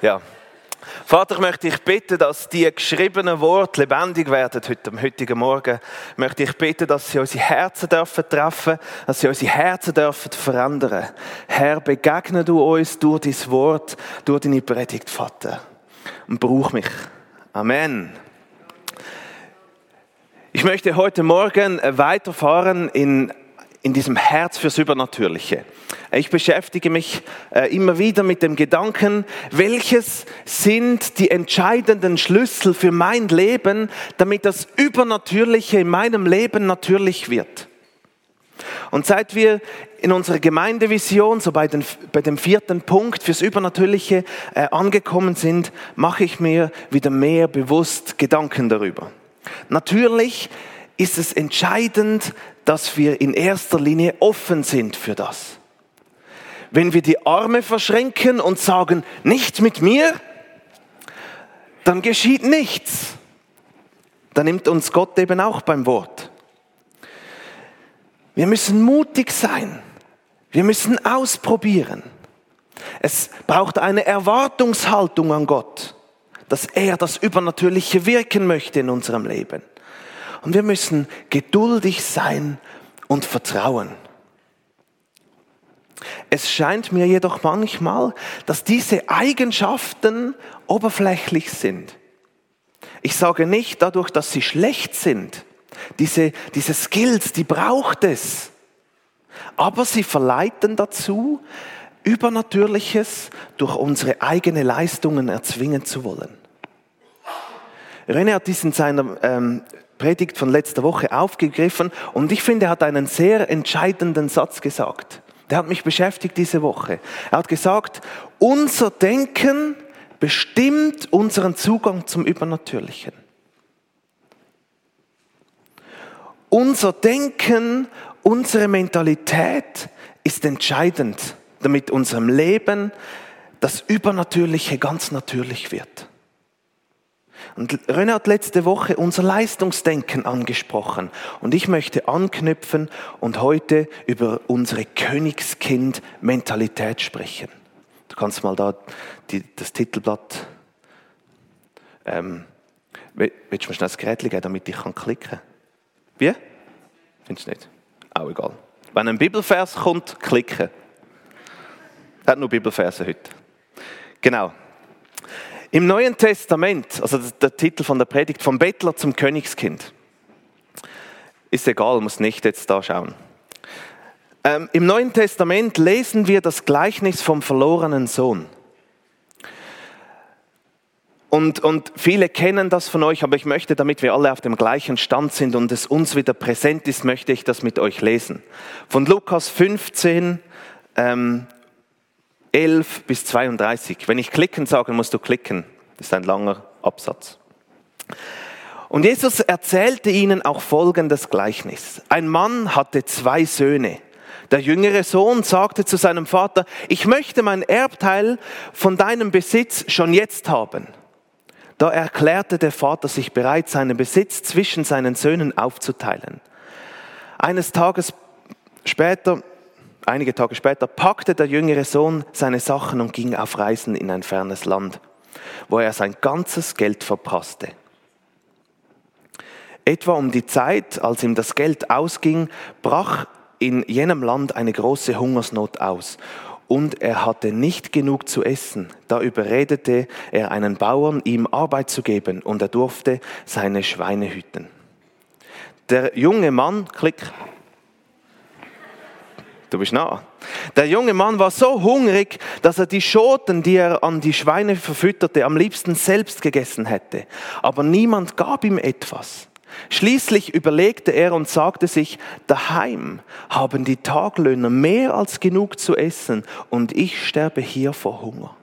Ja. Vater, ich möchte dich bitten, dass die geschriebenen Worte lebendig werden heute am heutigen Morgen. Ich möchte dich bitten, dass sie unsere Herzen dürfen treffen, dass sie unsere Herzen dürfen verändern. Herr, begegne du uns durch dein Wort, durch deine Predigt, Vater. Und brauch mich. Amen. Ich möchte heute Morgen weiterfahren in in diesem Herz fürs Übernatürliche. Ich beschäftige mich äh, immer wieder mit dem Gedanken, welches sind die entscheidenden Schlüssel für mein Leben, damit das Übernatürliche in meinem Leben natürlich wird. Und seit wir in unserer Gemeindevision, so bei, den, bei dem vierten Punkt fürs Übernatürliche äh, angekommen sind, mache ich mir wieder mehr bewusst Gedanken darüber. Natürlich ist es entscheidend, dass wir in erster Linie offen sind für das. Wenn wir die Arme verschränken und sagen, nicht mit mir, dann geschieht nichts. Dann nimmt uns Gott eben auch beim Wort. Wir müssen mutig sein. Wir müssen ausprobieren. Es braucht eine Erwartungshaltung an Gott, dass er das Übernatürliche wirken möchte in unserem Leben. Und wir müssen geduldig sein und vertrauen. Es scheint mir jedoch manchmal, dass diese Eigenschaften oberflächlich sind. Ich sage nicht dadurch, dass sie schlecht sind. Diese, diese Skills, die braucht es. Aber sie verleiten dazu, Übernatürliches durch unsere eigenen Leistungen erzwingen zu wollen. René hat dies in seiner ähm, Predigt von letzter Woche aufgegriffen und ich finde, er hat einen sehr entscheidenden Satz gesagt. Der hat mich beschäftigt diese Woche. Er hat gesagt, unser Denken bestimmt unseren Zugang zum Übernatürlichen. Unser Denken, unsere Mentalität ist entscheidend, damit unserem Leben das Übernatürliche ganz natürlich wird. Und René hat letzte Woche unser Leistungsdenken angesprochen. Und ich möchte anknüpfen und heute über unsere Königskind-Mentalität sprechen. Du kannst mal da die, das Titelblatt. Ähm, willst du mir schnell das Gerät geben, damit ich kann klicken kann? Wie? Findest du nicht? Auch egal. Wenn ein Bibelvers kommt, klicken. Er hat nur Bibelverse heute. Genau. Im Neuen Testament, also der Titel von der Predigt, vom Bettler zum Königskind. Ist egal, muss nicht jetzt da schauen. Ähm, Im Neuen Testament lesen wir das Gleichnis vom verlorenen Sohn. Und, und viele kennen das von euch, aber ich möchte, damit wir alle auf dem gleichen Stand sind und es uns wieder präsent ist, möchte ich das mit euch lesen. Von Lukas 15, ähm, 11 bis 32. Wenn ich klicken sage, musst du klicken. Das ist ein langer Absatz. Und Jesus erzählte ihnen auch folgendes Gleichnis. Ein Mann hatte zwei Söhne. Der jüngere Sohn sagte zu seinem Vater, ich möchte mein Erbteil von deinem Besitz schon jetzt haben. Da erklärte der Vater sich bereit, seinen Besitz zwischen seinen Söhnen aufzuteilen. Eines Tages später Einige Tage später packte der jüngere Sohn seine Sachen und ging auf Reisen in ein fernes Land, wo er sein ganzes Geld verpasste. Etwa um die Zeit, als ihm das Geld ausging, brach in jenem Land eine große Hungersnot aus und er hatte nicht genug zu essen. Da überredete er einen Bauern, ihm Arbeit zu geben und er durfte seine Schweine hüten. Der junge Mann, klick, Du bist nah. Der junge Mann war so hungrig, dass er die Schoten, die er an die Schweine verfütterte, am liebsten selbst gegessen hätte. Aber niemand gab ihm etwas. Schließlich überlegte er und sagte sich, daheim haben die Taglöhner mehr als genug zu essen und ich sterbe hier vor Hunger.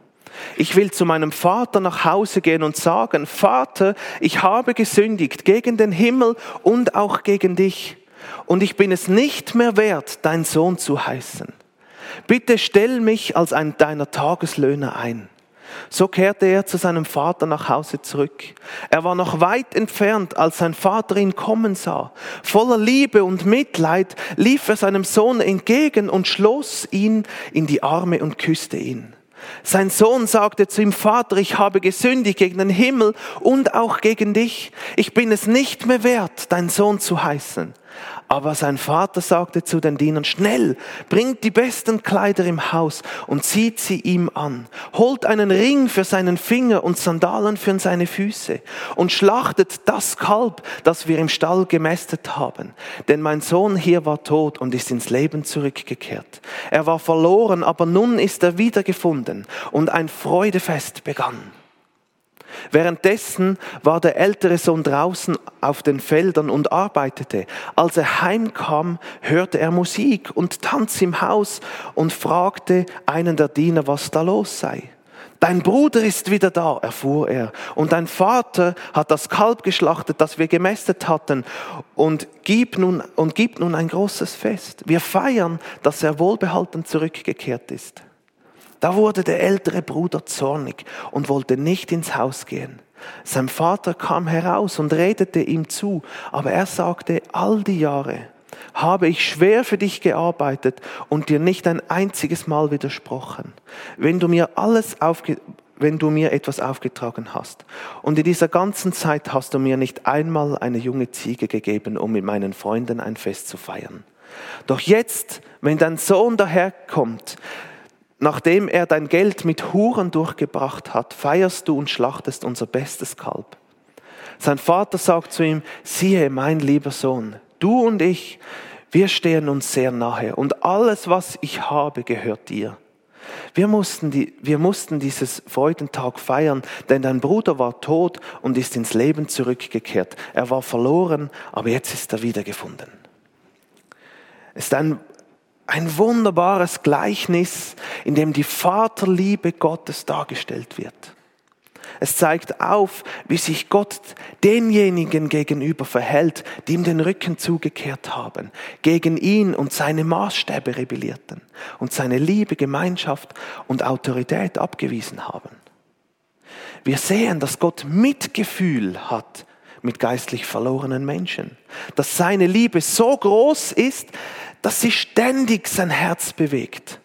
Ich will zu meinem Vater nach Hause gehen und sagen, Vater, ich habe gesündigt gegen den Himmel und auch gegen dich und ich bin es nicht mehr wert, dein Sohn zu heißen. Bitte stell mich als ein deiner Tageslöhner ein. So kehrte er zu seinem Vater nach Hause zurück. Er war noch weit entfernt, als sein Vater ihn kommen sah. Voller Liebe und Mitleid lief er seinem Sohn entgegen und schloss ihn in die Arme und küsste ihn. Sein Sohn sagte zu ihm, Vater, ich habe gesündigt gegen den Himmel und auch gegen dich. Ich bin es nicht mehr wert, dein Sohn zu heißen. Aber sein Vater sagte zu den Dienern, schnell, bringt die besten Kleider im Haus und zieht sie ihm an. Holt einen Ring für seinen Finger und Sandalen für seine Füße und schlachtet das Kalb, das wir im Stall gemästet haben. Denn mein Sohn hier war tot und ist ins Leben zurückgekehrt. Er war verloren, aber nun ist er wiedergefunden und ein Freudefest begann. Währenddessen war der ältere Sohn draußen auf den Feldern und arbeitete. Als er heimkam, hörte er Musik und Tanz im Haus und fragte einen der Diener, was da los sei. Dein Bruder ist wieder da, erfuhr er, und dein Vater hat das Kalb geschlachtet, das wir gemästet hatten, und gibt nun, und gibt nun ein großes Fest. Wir feiern, dass er wohlbehalten zurückgekehrt ist. Da wurde der ältere Bruder zornig und wollte nicht ins Haus gehen. Sein Vater kam heraus und redete ihm zu, aber er sagte, all die Jahre habe ich schwer für dich gearbeitet und dir nicht ein einziges Mal widersprochen. Wenn du mir alles aufge wenn du mir etwas aufgetragen hast. Und in dieser ganzen Zeit hast du mir nicht einmal eine junge Ziege gegeben, um mit meinen Freunden ein Fest zu feiern. Doch jetzt, wenn dein Sohn daherkommt, Nachdem er dein Geld mit Huren durchgebracht hat, feierst du und schlachtest unser bestes Kalb. Sein Vater sagt zu ihm, siehe, mein lieber Sohn, du und ich, wir stehen uns sehr nahe und alles, was ich habe, gehört dir. Wir mussten, die, wir mussten dieses Freudentag feiern, denn dein Bruder war tot und ist ins Leben zurückgekehrt. Er war verloren, aber jetzt ist er wiedergefunden. Es ist ein ein wunderbares Gleichnis, in dem die Vaterliebe Gottes dargestellt wird. Es zeigt auf, wie sich Gott denjenigen gegenüber verhält, die ihm den Rücken zugekehrt haben, gegen ihn und seine Maßstäbe rebellierten und seine Liebe, Gemeinschaft und Autorität abgewiesen haben. Wir sehen, dass Gott Mitgefühl hat mit geistlich verlorenen Menschen, dass seine Liebe so groß ist, dass sie ständig sein Herz bewegt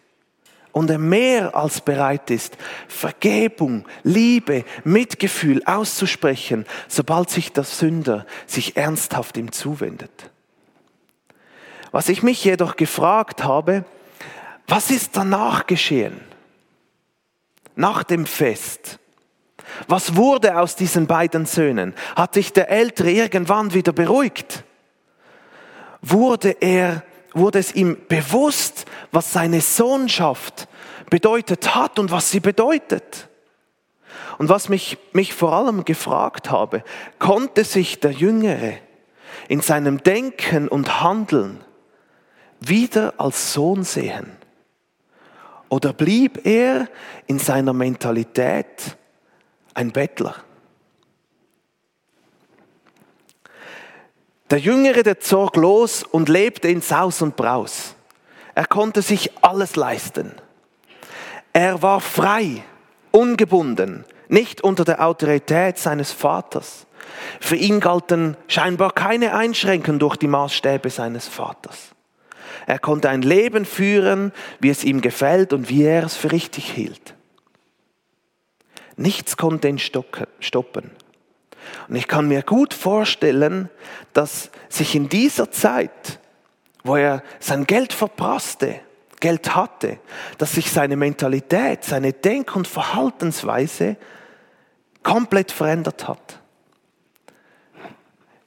und er mehr als bereit ist, Vergebung, Liebe, Mitgefühl auszusprechen, sobald sich der Sünder sich ernsthaft ihm zuwendet. Was ich mich jedoch gefragt habe, was ist danach geschehen? Nach dem Fest? Was wurde aus diesen beiden Söhnen? Hat sich der Ältere irgendwann wieder beruhigt? Wurde er wurde es ihm bewusst, was seine Sohnschaft bedeutet hat und was sie bedeutet. Und was mich, mich vor allem gefragt habe, konnte sich der Jüngere in seinem Denken und Handeln wieder als Sohn sehen? Oder blieb er in seiner Mentalität ein Bettler? Der Jüngere, der zog los und lebte in Saus und Braus. Er konnte sich alles leisten. Er war frei, ungebunden, nicht unter der Autorität seines Vaters. Für ihn galten scheinbar keine Einschränkungen durch die Maßstäbe seines Vaters. Er konnte ein Leben führen, wie es ihm gefällt und wie er es für richtig hielt. Nichts konnte ihn stoppen. Und ich kann mir gut vorstellen, dass sich in dieser Zeit, wo er sein Geld verprasste, Geld hatte, dass sich seine Mentalität, seine Denk- und Verhaltensweise komplett verändert hat.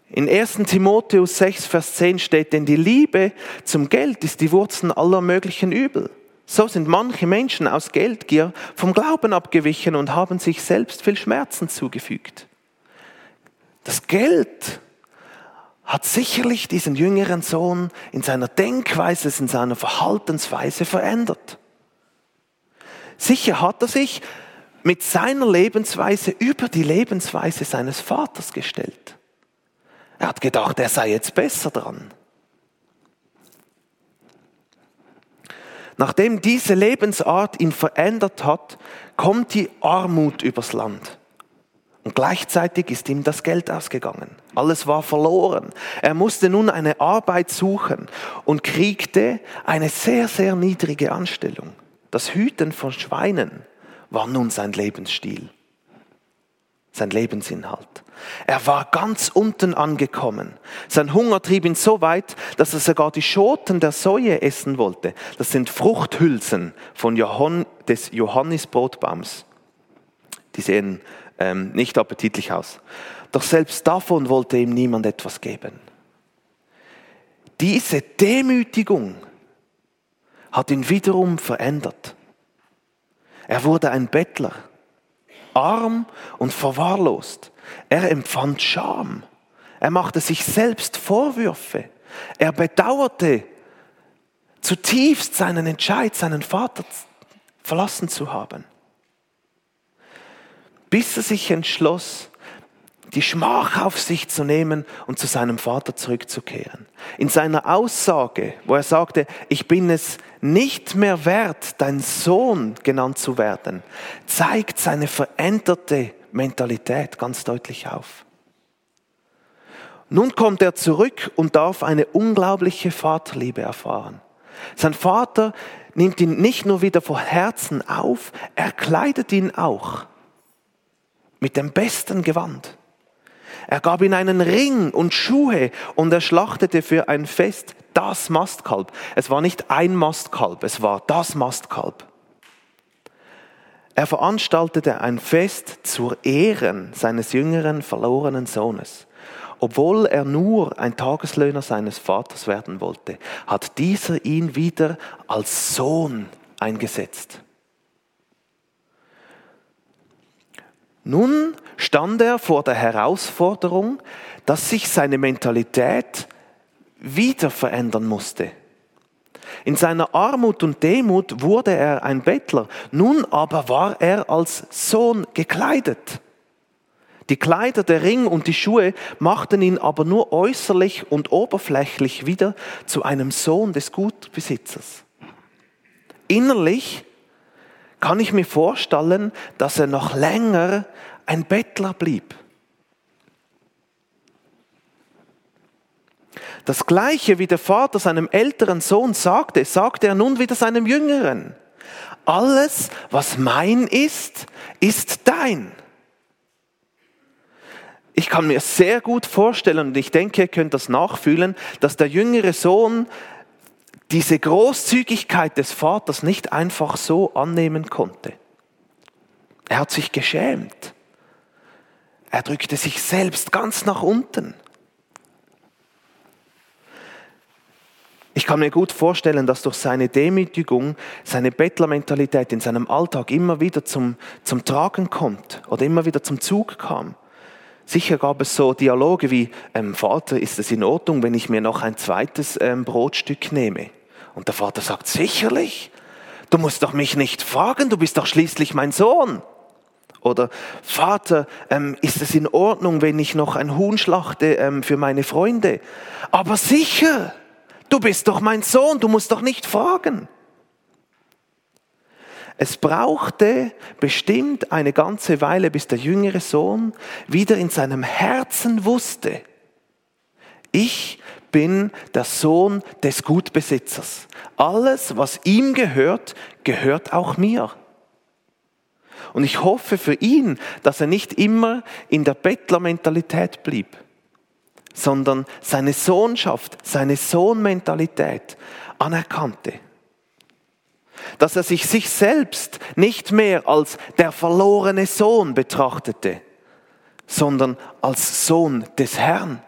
In 1 Timotheus 6, Vers 10 steht, denn die Liebe zum Geld ist die Wurzel aller möglichen Übel. So sind manche Menschen aus Geldgier vom Glauben abgewichen und haben sich selbst viel Schmerzen zugefügt. Das Geld hat sicherlich diesen jüngeren Sohn in seiner Denkweise, in seiner Verhaltensweise verändert. Sicher hat er sich mit seiner Lebensweise über die Lebensweise seines Vaters gestellt. Er hat gedacht, er sei jetzt besser dran. Nachdem diese Lebensart ihn verändert hat, kommt die Armut übers Land. Und gleichzeitig ist ihm das Geld ausgegangen. Alles war verloren. Er musste nun eine Arbeit suchen und kriegte eine sehr, sehr niedrige Anstellung. Das Hüten von Schweinen war nun sein Lebensstil, sein Lebensinhalt. Er war ganz unten angekommen. Sein Hunger trieb ihn so weit, dass er sogar die Schoten der Säue essen wollte. Das sind Fruchthülsen von Johann, des Johannisbrotbaums. Die sehen ähm, nicht appetitlich aus. Doch selbst davon wollte ihm niemand etwas geben. Diese Demütigung hat ihn wiederum verändert. Er wurde ein Bettler, arm und verwahrlost. Er empfand Scham. Er machte sich selbst Vorwürfe. Er bedauerte zutiefst seinen Entscheid, seinen Vater verlassen zu haben. Bis er sich entschloss, die Schmach auf sich zu nehmen und zu seinem Vater zurückzukehren. In seiner Aussage, wo er sagte, ich bin es nicht mehr wert, dein Sohn genannt zu werden, zeigt seine veränderte Mentalität ganz deutlich auf. Nun kommt er zurück und darf eine unglaubliche Vaterliebe erfahren. Sein Vater nimmt ihn nicht nur wieder vor Herzen auf, er kleidet ihn auch mit dem besten Gewand. Er gab ihm einen Ring und Schuhe und er schlachtete für ein Fest das Mastkalb. Es war nicht ein Mastkalb, es war das Mastkalb. Er veranstaltete ein Fest zur Ehren seines jüngeren verlorenen Sohnes. Obwohl er nur ein Tageslöhner seines Vaters werden wollte, hat dieser ihn wieder als Sohn eingesetzt. Nun stand er vor der Herausforderung, dass sich seine Mentalität wieder verändern musste. In seiner Armut und Demut wurde er ein Bettler, nun aber war er als Sohn gekleidet. Die Kleider, der Ring und die Schuhe machten ihn aber nur äußerlich und oberflächlich wieder zu einem Sohn des Gutbesitzers. Innerlich kann ich mir vorstellen, dass er noch länger ein Bettler blieb. Das gleiche wie der Vater seinem älteren Sohn sagte, sagte er nun wieder seinem jüngeren. Alles, was mein ist, ist dein. Ich kann mir sehr gut vorstellen und ich denke, ihr könnt das nachfühlen, dass der jüngere Sohn diese Großzügigkeit des Vaters nicht einfach so annehmen konnte. Er hat sich geschämt. Er drückte sich selbst ganz nach unten. Ich kann mir gut vorstellen, dass durch seine Demütigung, seine Bettlermentalität in seinem Alltag immer wieder zum, zum Tragen kommt oder immer wieder zum Zug kam. Sicher gab es so Dialoge wie, ähm, Vater, ist es in Ordnung, wenn ich mir noch ein zweites ähm, Brotstück nehme? Und der Vater sagt, sicherlich, du musst doch mich nicht fragen, du bist doch schließlich mein Sohn. Oder Vater, ähm, ist es in Ordnung, wenn ich noch ein Huhn schlachte ähm, für meine Freunde? Aber sicher, du bist doch mein Sohn, du musst doch nicht fragen. Es brauchte bestimmt eine ganze Weile, bis der jüngere Sohn wieder in seinem Herzen wusste, ich bin der Sohn des Gutbesitzers. Alles, was ihm gehört, gehört auch mir. Und ich hoffe für ihn, dass er nicht immer in der Bettlermentalität blieb, sondern seine Sohnschaft, seine Sohnmentalität anerkannte. Dass er sich sich selbst nicht mehr als der verlorene Sohn betrachtete, sondern als Sohn des Herrn.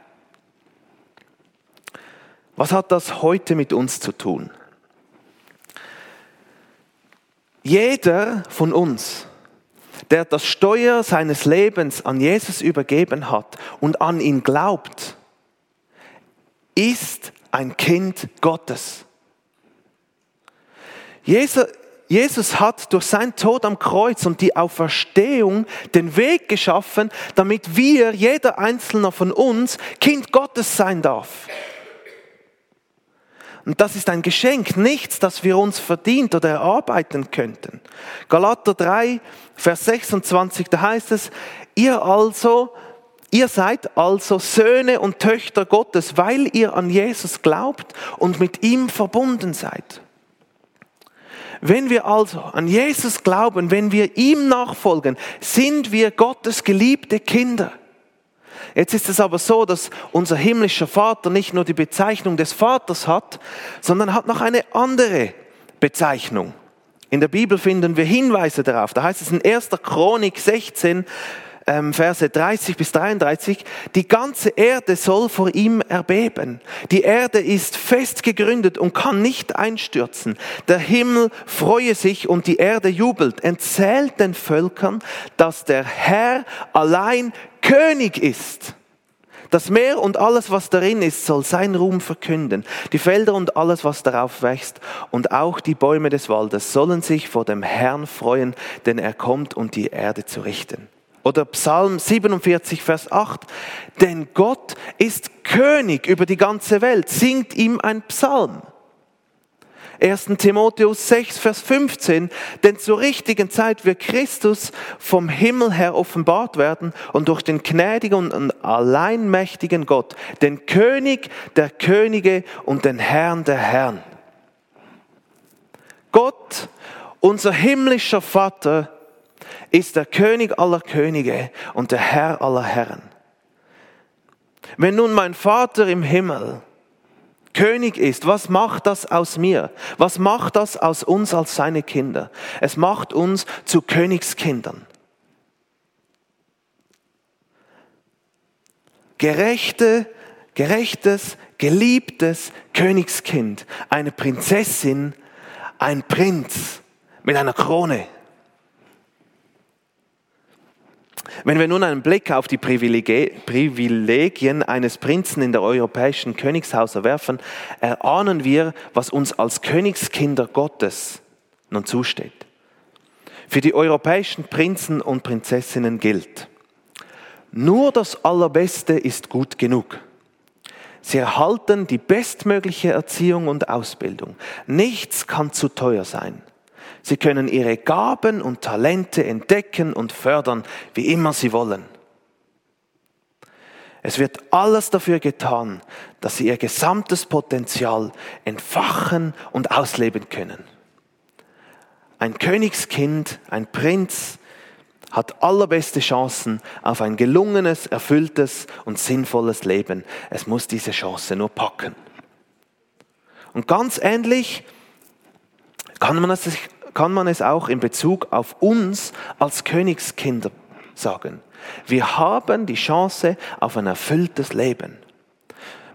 Was hat das heute mit uns zu tun? Jeder von uns der das Steuer seines Lebens an Jesus übergeben hat und an ihn glaubt, ist ein Kind Gottes. Jesus, hat durch sein Tod am Kreuz und die Auferstehung den Weg geschaffen, damit wir, jeder einzelne von uns, Kind Gottes sein darf. Und das ist ein Geschenk, nichts, das wir uns verdient oder erarbeiten könnten. Galater 3, Vers 26, da heißt es, ihr also, ihr seid also Söhne und Töchter Gottes, weil ihr an Jesus glaubt und mit ihm verbunden seid. Wenn wir also an Jesus glauben, wenn wir ihm nachfolgen, sind wir Gottes geliebte Kinder. Jetzt ist es aber so, dass unser himmlischer Vater nicht nur die Bezeichnung des Vaters hat, sondern hat noch eine andere Bezeichnung. In der Bibel finden wir Hinweise darauf. Da heißt es in 1. Chronik 16, ähm, Verse 30 bis 33, die ganze Erde soll vor ihm erbeben. Die Erde ist fest gegründet und kann nicht einstürzen. Der Himmel freue sich und die Erde jubelt. Erzählt den Völkern, dass der Herr allein König ist. Das Meer und alles, was darin ist, soll sein Ruhm verkünden. Die Felder und alles, was darauf wächst und auch die Bäume des Waldes sollen sich vor dem Herrn freuen, denn er kommt, um die Erde zu richten. Oder Psalm 47, Vers 8. Denn Gott ist König über die ganze Welt. Singt ihm ein Psalm. 1. Timotheus 6, Vers 15, denn zur richtigen Zeit wird Christus vom Himmel her offenbart werden und durch den gnädigen und alleinmächtigen Gott, den König der Könige und den Herrn der Herren. Gott, unser himmlischer Vater, ist der König aller Könige und der Herr aller Herren. Wenn nun mein Vater im Himmel König ist, was macht das aus mir? Was macht das aus uns als seine Kinder? Es macht uns zu Königskindern. Gerechte, gerechtes, geliebtes Königskind, eine Prinzessin, ein Prinz mit einer Krone. Wenn wir nun einen Blick auf die Privilegien eines Prinzen in der europäischen Königshause werfen, erahnen wir, was uns als Königskinder Gottes nun zusteht. Für die europäischen Prinzen und Prinzessinnen gilt, nur das Allerbeste ist gut genug. Sie erhalten die bestmögliche Erziehung und Ausbildung. Nichts kann zu teuer sein. Sie können ihre Gaben und Talente entdecken und fördern, wie immer sie wollen. Es wird alles dafür getan, dass sie ihr gesamtes Potenzial entfachen und ausleben können. Ein Königskind, ein Prinz hat allerbeste Chancen auf ein gelungenes, erfülltes und sinnvolles Leben. Es muss diese Chance nur packen. Und ganz ähnlich kann man es sich kann man es auch in Bezug auf uns als Königskinder sagen. Wir haben die Chance auf ein erfülltes Leben.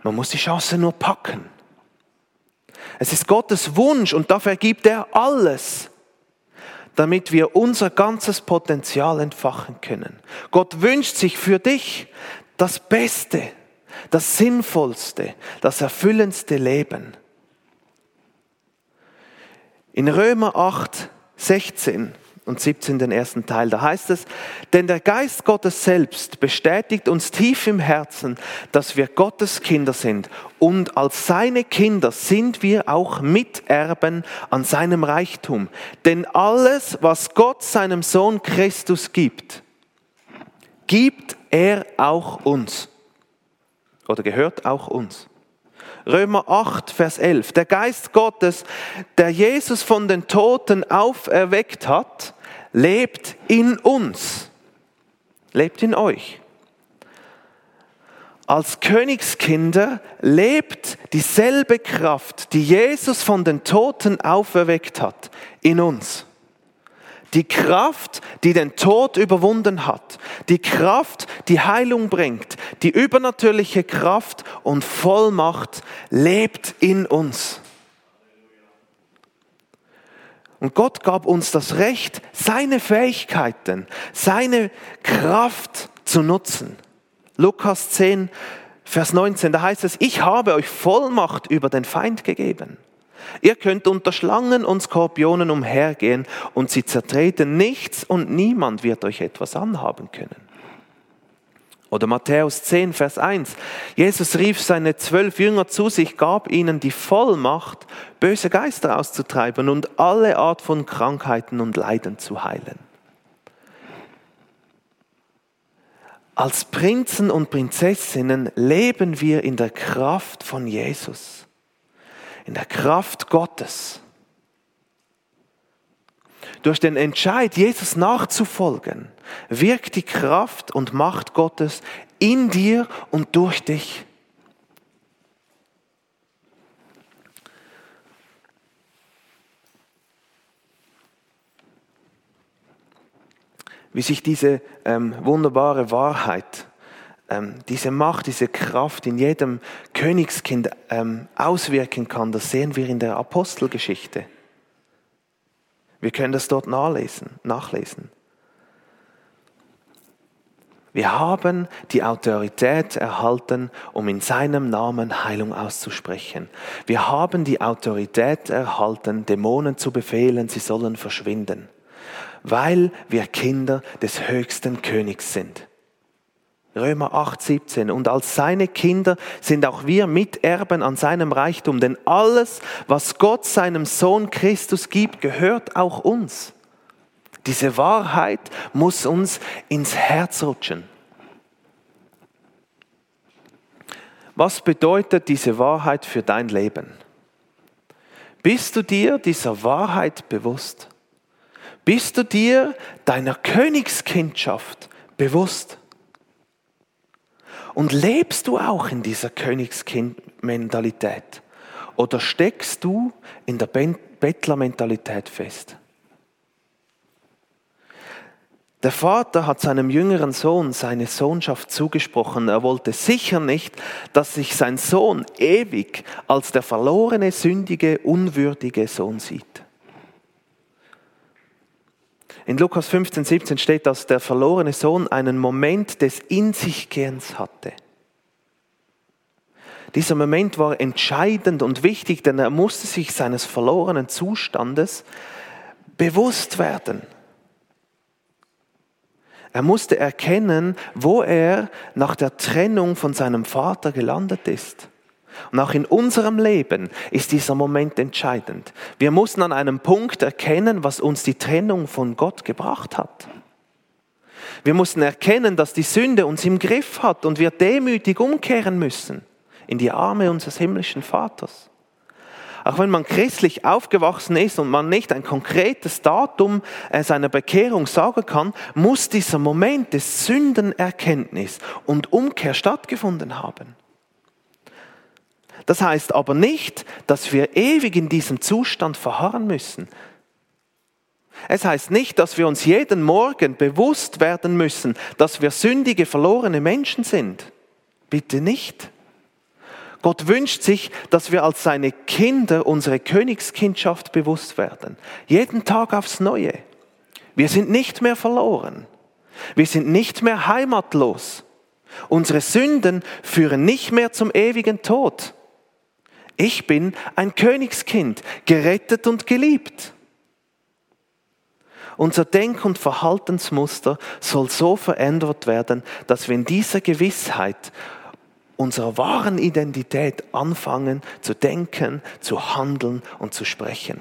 Man muss die Chance nur packen. Es ist Gottes Wunsch und dafür gibt er alles, damit wir unser ganzes Potenzial entfachen können. Gott wünscht sich für dich das Beste, das Sinnvollste, das erfüllendste Leben. In Römer 8, 16 und 17 den ersten Teil, da heißt es, denn der Geist Gottes selbst bestätigt uns tief im Herzen, dass wir Gottes Kinder sind und als seine Kinder sind wir auch Miterben an seinem Reichtum. Denn alles, was Gott seinem Sohn Christus gibt, gibt er auch uns oder gehört auch uns. Römer 8, Vers 11. Der Geist Gottes, der Jesus von den Toten auferweckt hat, lebt in uns, lebt in euch. Als Königskinder lebt dieselbe Kraft, die Jesus von den Toten auferweckt hat, in uns. Die Kraft, die den Tod überwunden hat. Die Kraft, die Heilung bringt. Die übernatürliche Kraft und Vollmacht lebt in uns. Und Gott gab uns das Recht, seine Fähigkeiten, seine Kraft zu nutzen. Lukas 10, Vers 19, da heißt es, ich habe euch Vollmacht über den Feind gegeben. Ihr könnt unter Schlangen und Skorpionen umhergehen und sie zertreten. Nichts und niemand wird euch etwas anhaben können. Oder Matthäus 10, Vers 1. Jesus rief seine zwölf Jünger zu sich, gab ihnen die Vollmacht, böse Geister auszutreiben und alle Art von Krankheiten und Leiden zu heilen. Als Prinzen und Prinzessinnen leben wir in der Kraft von Jesus in der Kraft Gottes. durch den Entscheid, Jesus nachzufolgen, wirkt die Kraft und Macht Gottes in dir und durch dich. Wie sich diese ähm, wunderbare Wahrheit ähm, diese Macht, diese Kraft in jedem Königskind ähm, auswirken kann, das sehen wir in der Apostelgeschichte. Wir können das dort nachlesen. nachlesen. Wir haben die Autorität erhalten, um in seinem Namen Heilung auszusprechen. Wir haben die Autorität erhalten, Dämonen zu befehlen, sie sollen verschwinden, weil wir Kinder des höchsten Königs sind. Römer 8, 17. Und als seine Kinder sind auch wir Miterben an seinem Reichtum, denn alles, was Gott seinem Sohn Christus gibt, gehört auch uns. Diese Wahrheit muss uns ins Herz rutschen. Was bedeutet diese Wahrheit für dein Leben? Bist du dir dieser Wahrheit bewusst? Bist du dir deiner Königskindschaft bewusst? Und lebst du auch in dieser Königskind-Mentalität? Oder steckst du in der Bettler-Mentalität fest? Der Vater hat seinem jüngeren Sohn seine Sohnschaft zugesprochen. Er wollte sicher nicht, dass sich sein Sohn ewig als der verlorene, sündige, unwürdige Sohn sieht. In Lukas 15, 17 steht, dass der verlorene Sohn einen Moment des In sich Gehens hatte. Dieser Moment war entscheidend und wichtig, denn er musste sich seines verlorenen Zustandes bewusst werden. Er musste erkennen, wo er nach der Trennung von seinem Vater gelandet ist. Und auch in unserem Leben ist dieser Moment entscheidend. Wir mussten an einem Punkt erkennen, was uns die Trennung von Gott gebracht hat. Wir mussten erkennen, dass die Sünde uns im Griff hat und wir demütig umkehren müssen in die Arme unseres himmlischen Vaters. Auch wenn man christlich aufgewachsen ist und man nicht ein konkretes Datum äh, seiner Bekehrung sagen kann, muss dieser Moment des Sündenerkenntnis und Umkehr stattgefunden haben. Das heißt aber nicht, dass wir ewig in diesem Zustand verharren müssen. Es heißt nicht, dass wir uns jeden Morgen bewusst werden müssen, dass wir sündige, verlorene Menschen sind. Bitte nicht. Gott wünscht sich, dass wir als seine Kinder unsere Königskindschaft bewusst werden. Jeden Tag aufs Neue. Wir sind nicht mehr verloren. Wir sind nicht mehr heimatlos. Unsere Sünden führen nicht mehr zum ewigen Tod. Ich bin ein Königskind, gerettet und geliebt. Unser Denk- und Verhaltensmuster soll so verändert werden, dass wir in dieser Gewissheit unserer wahren Identität anfangen zu denken, zu handeln und zu sprechen.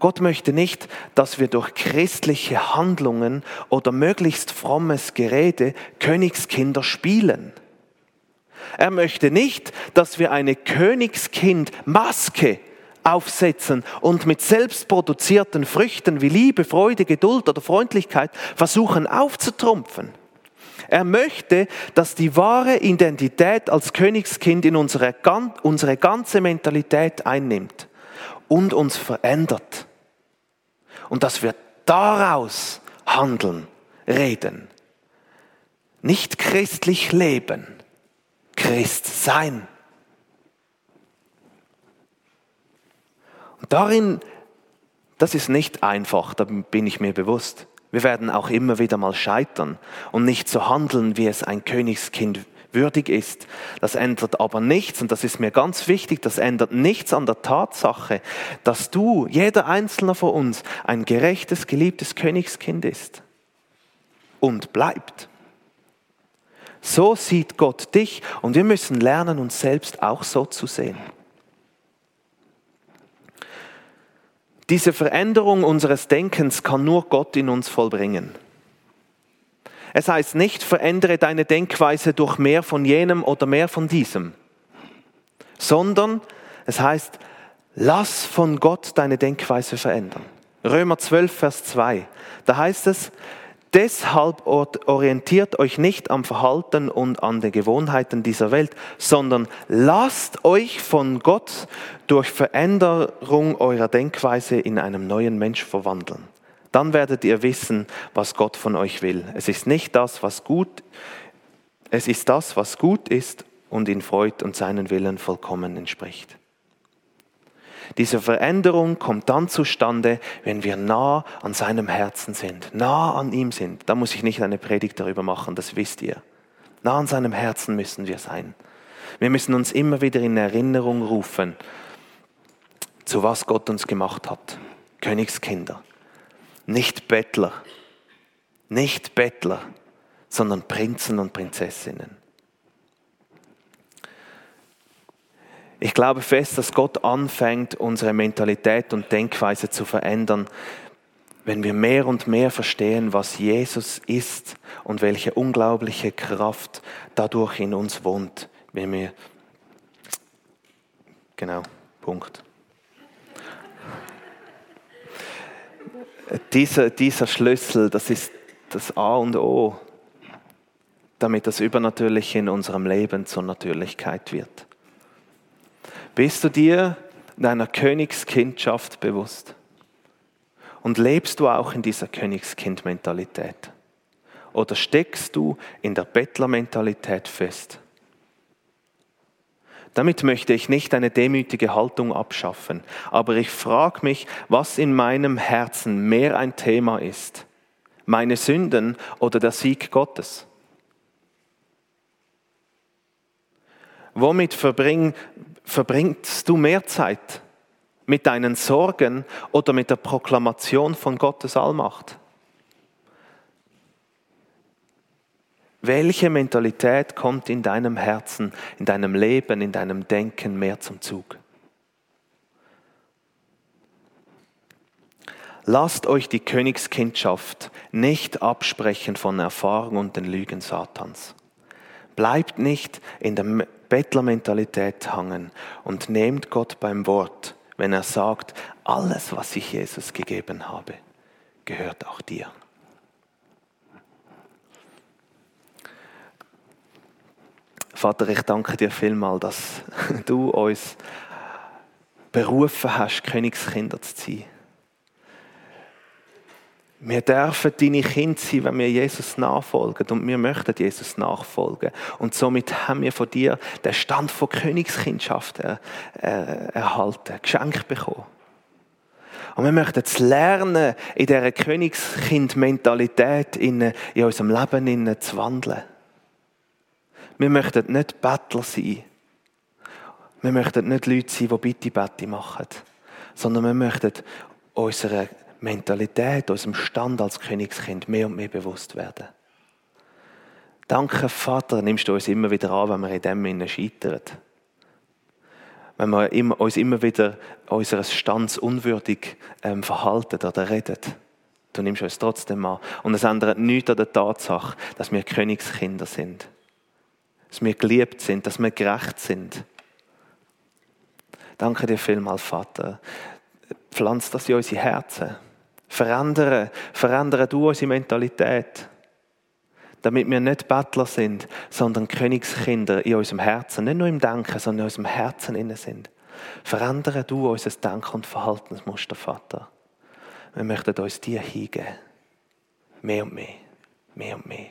Gott möchte nicht, dass wir durch christliche Handlungen oder möglichst frommes Gerede Königskinder spielen. Er möchte nicht, dass wir eine Königskind-Maske aufsetzen und mit selbstproduzierten Früchten wie Liebe, Freude, Geduld oder Freundlichkeit versuchen aufzutrumpfen. Er möchte, dass die wahre Identität als Königskind in unsere, unsere ganze Mentalität einnimmt und uns verändert. Und dass wir daraus handeln, reden. Nicht christlich leben, Christ sein. Und darin, das ist nicht einfach, da bin ich mir bewusst. Wir werden auch immer wieder mal scheitern und nicht so handeln, wie es ein Königskind würdig ist. Das ändert aber nichts, und das ist mir ganz wichtig, das ändert nichts an der Tatsache, dass du, jeder einzelne von uns, ein gerechtes, geliebtes Königskind ist und bleibt. So sieht Gott dich und wir müssen lernen, uns selbst auch so zu sehen. Diese Veränderung unseres Denkens kann nur Gott in uns vollbringen. Es heißt nicht, verändere deine Denkweise durch mehr von jenem oder mehr von diesem, sondern es heißt, lass von Gott deine Denkweise verändern. Römer 12, Vers 2. Da heißt es, Deshalb orientiert euch nicht am Verhalten und an den Gewohnheiten dieser Welt, sondern lasst euch von Gott durch Veränderung eurer Denkweise in einem neuen Mensch verwandeln. Dann werdet ihr wissen, was Gott von euch will. Es ist nicht das, was gut, es ist das, was gut ist und ihn freut und seinen Willen vollkommen entspricht. Diese Veränderung kommt dann zustande, wenn wir nah an seinem Herzen sind, nah an ihm sind. Da muss ich nicht eine Predigt darüber machen, das wisst ihr. Nah an seinem Herzen müssen wir sein. Wir müssen uns immer wieder in Erinnerung rufen, zu was Gott uns gemacht hat. Königskinder, nicht Bettler, nicht Bettler, sondern Prinzen und Prinzessinnen. Ich glaube fest, dass Gott anfängt, unsere Mentalität und Denkweise zu verändern, wenn wir mehr und mehr verstehen, was Jesus ist und welche unglaubliche Kraft dadurch in uns wohnt, wenn wir genau Punkt. Dieser, dieser Schlüssel, das ist das A und O, damit das Übernatürliche in unserem Leben zur Natürlichkeit wird. Bist du dir deiner Königskindtschaft bewusst? Und lebst du auch in dieser Königskind-Mentalität? Oder steckst du in der Bettlermentalität fest? Damit möchte ich nicht eine demütige Haltung abschaffen, aber ich frage mich, was in meinem Herzen mehr ein Thema ist. Meine Sünden oder der Sieg Gottes? Womit verbring, verbringst du mehr Zeit? Mit deinen Sorgen oder mit der Proklamation von Gottes Allmacht? Welche Mentalität kommt in deinem Herzen, in deinem Leben, in deinem Denken mehr zum Zug? Lasst euch die Königskindschaft nicht absprechen von Erfahrung und den Lügen Satans. Bleibt nicht in der Bettlermentalität hangen und nehmt Gott beim Wort, wenn er sagt, alles, was ich Jesus gegeben habe, gehört auch dir. Vater, ich danke dir vielmal, dass du uns berufen hast, Königskinder zu sein. Wir dürfen deine Kinder sein, wenn wir Jesus nachfolgen und wir möchten Jesus nachfolgen. Und somit haben wir von dir den Stand von Königskindschaft er, äh, erhalten, geschenkt bekommen. Und wir möchten es lernen, in dieser Königskind-Mentalität in, in unserem Leben zu wandeln. Wir möchten nicht Bettler sein. Wir möchten nicht Leute sein, die Bitte-Bette machen, sondern wir möchten unsere Mentalität, unserem Stand als Königskind mehr und mehr bewusst werden. Danke, Vater, nimmst du uns immer wieder an, wenn wir in dem scheitern. Wenn wir uns immer wieder unseres Stands unwürdig ähm, verhalten oder reden. Du nimmst uns trotzdem an. Und es ändert nichts an der Tatsache, dass wir Königskinder sind. Dass wir geliebt sind, dass wir gerecht sind. Danke dir vielmal, Vater. Pflanz das in unsere Herzen. Verändere, verändere du unsere Mentalität. Damit wir nicht Bettler sind, sondern Königskinder in unserem Herzen. Nicht nur im Denken, sondern in unserem Herzen innen sind. Verändere du unser Denken- und Verhaltensmuster, Vater. Wir möchten uns dir hingeben. Mehr und mehr. Mehr und mehr.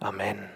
Amen.